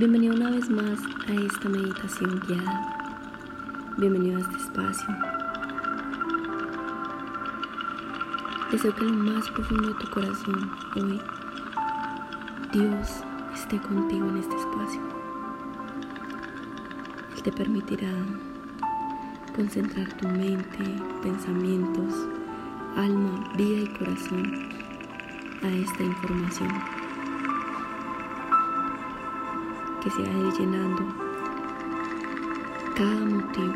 Bienvenido una vez más a esta meditación guiada. Bienvenido a este espacio. Deseo que en lo más profundo de tu corazón hoy Dios esté contigo en este espacio. Él te permitirá concentrar tu mente, pensamientos, alma, vida y corazón a esta información. Que se vaya llenando cada motivo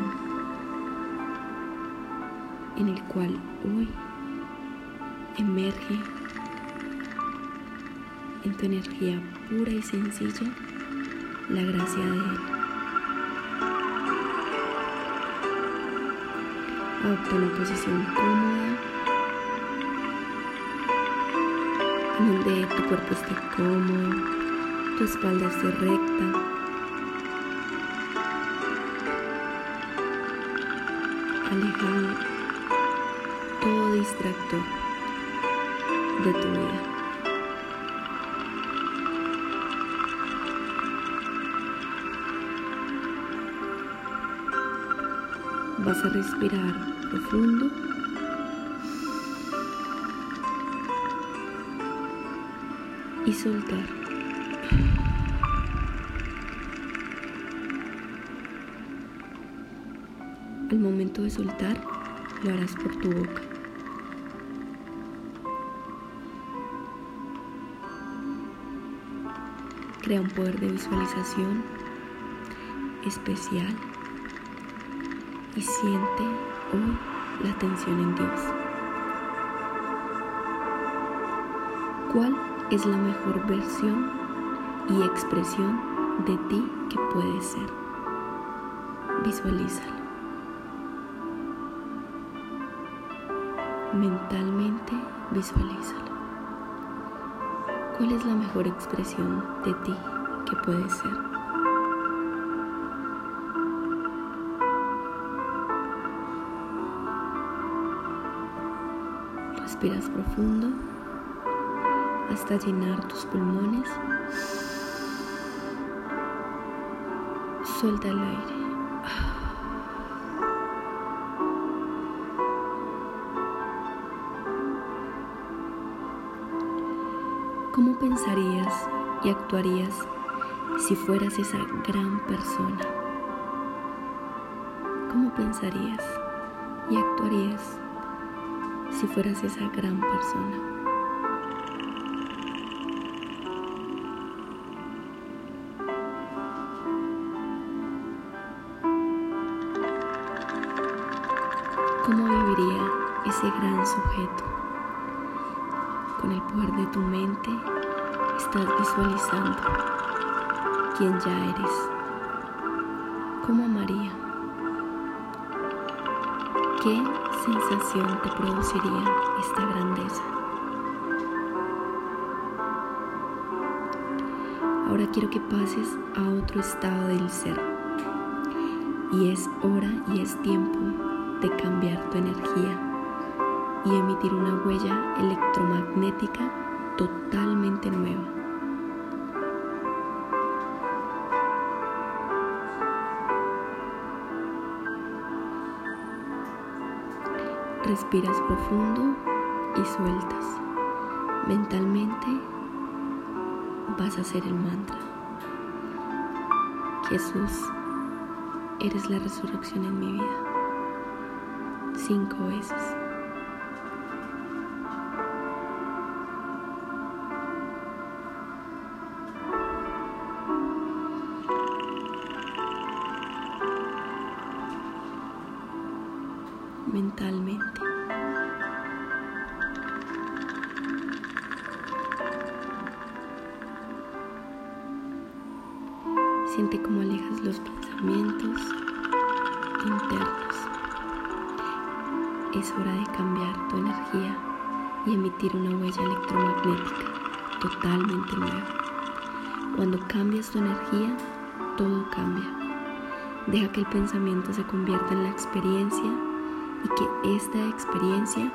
en el cual hoy emerge en tu energía pura y sencilla la gracia de Él. Adopta una posición cómoda en donde tu cuerpo esté cómodo, tu espalda esté recta. Alejando todo distractor de tu vida. Vas a respirar profundo. Y soltar. Al momento de soltar, lo harás por tu boca. Crea un poder de visualización especial y siente hoy la atención en Dios. ¿Cuál es la mejor versión y expresión de ti que puede ser? Visualízalo. Mentalmente visualízalo. ¿Cuál es la mejor expresión de ti que puede ser? Respiras profundo hasta llenar tus pulmones. Suelta el aire. ¿Cómo pensarías y actuarías si fueras esa gran persona? ¿Cómo pensarías y actuarías si fueras esa gran persona? Sujeto? Con el poder de tu mente estás visualizando quién ya eres. ¿Cómo amaría? ¿Qué sensación te produciría esta grandeza? Ahora quiero que pases a otro estado del ser. Y es hora y es tiempo de cambiar tu energía y emitir una huella electromagnética totalmente nueva. Respiras profundo y sueltas. Mentalmente vas a hacer el mantra. Jesús, eres la resurrección en mi vida. Cinco veces. Mentalmente. Siente cómo alejas los pensamientos internos. Es hora de cambiar tu energía y emitir una huella electromagnética totalmente nueva. Cuando cambias tu energía, todo cambia. Deja que el pensamiento se convierta en la experiencia y que esta experiencia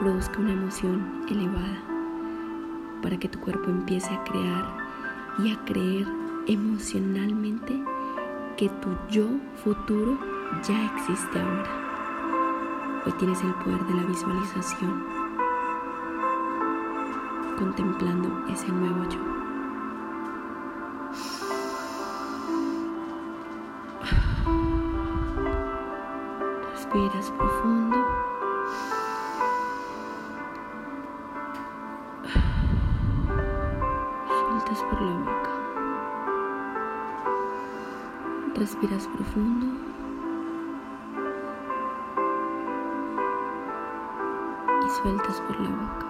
produzca una emoción elevada para que tu cuerpo empiece a crear y a creer emocionalmente que tu yo futuro ya existe ahora. Hoy tienes el poder de la visualización, contemplando ese nuevo yo. Respiras profundo. Sueltas por la boca. Respiras profundo. Y sueltas por la boca.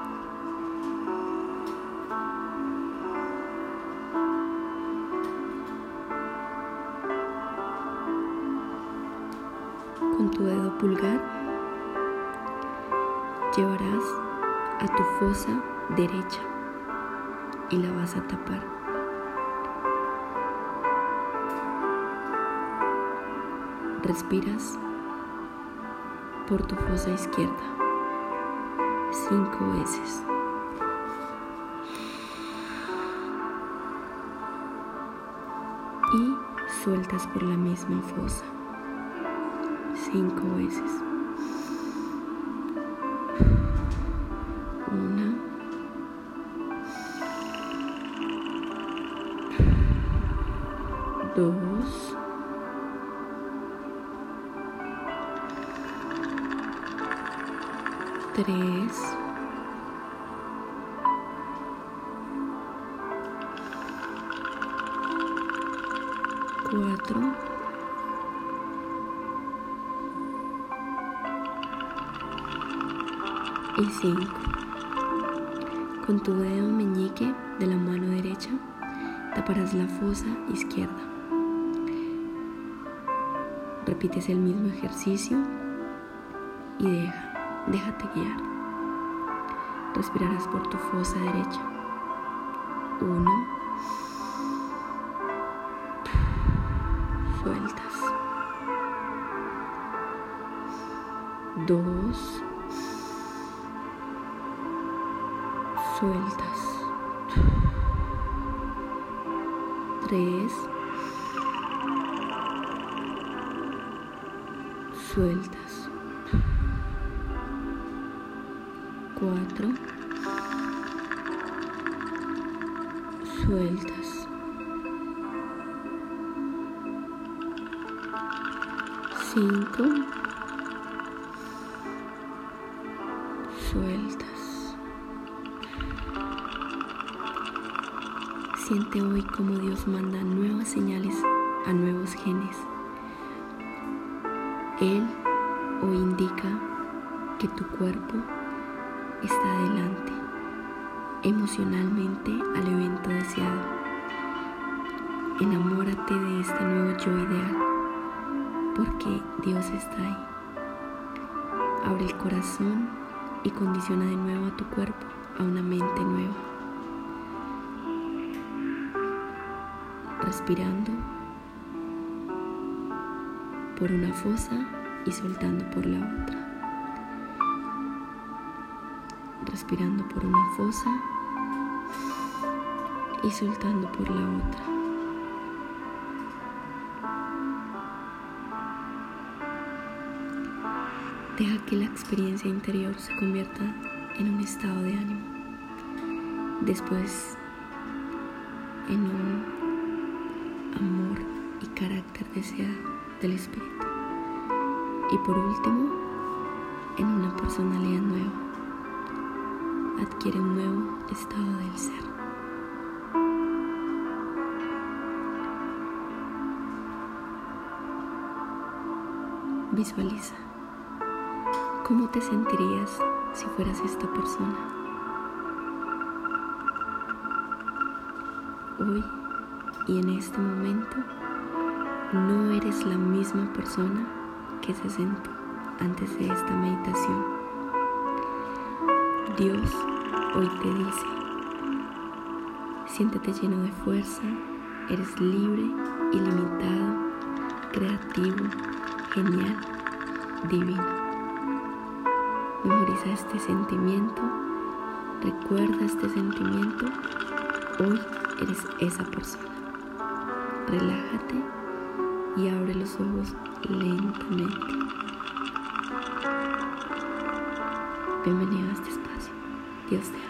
Pulgar llevarás a tu fosa derecha y la vas a tapar. Respiras por tu fosa izquierda cinco veces. Y sueltas por la misma fosa cinco veces. Una. Dos. Tres. Y 5. Con tu dedo meñique de la mano derecha taparás la fosa izquierda. Repites el mismo ejercicio y deja, déjate guiar. Respirarás por tu fosa derecha. 1. Sueltas. 2. Sueltas. Tres. Sueltas. Cuatro. Sueltas. Cinco. Siente hoy como Dios manda nuevas señales a nuevos genes. Él hoy indica que tu cuerpo está adelante emocionalmente al evento deseado. Enamórate de este nuevo yo ideal, porque Dios está ahí. Abre el corazón y condiciona de nuevo a tu cuerpo a una mente nueva. Respirando por una fosa y soltando por la otra. Respirando por una fosa y soltando por la otra. Deja que la experiencia interior se convierta en un estado de ánimo. Después en un del espíritu. Y por último, en una personalidad nueva, adquiere un nuevo estado del ser. Visualiza cómo te sentirías si fueras esta persona. Hoy y en este momento no eres la misma persona que se sentó antes de esta meditación. Dios hoy te dice, siéntete lleno de fuerza, eres libre, ilimitado, creativo, genial, divino. Memoriza este sentimiento, recuerda este sentimiento, hoy eres esa persona. Relájate y abre los ojos lentamente. Bienvenido a este espacio. Dios te ama.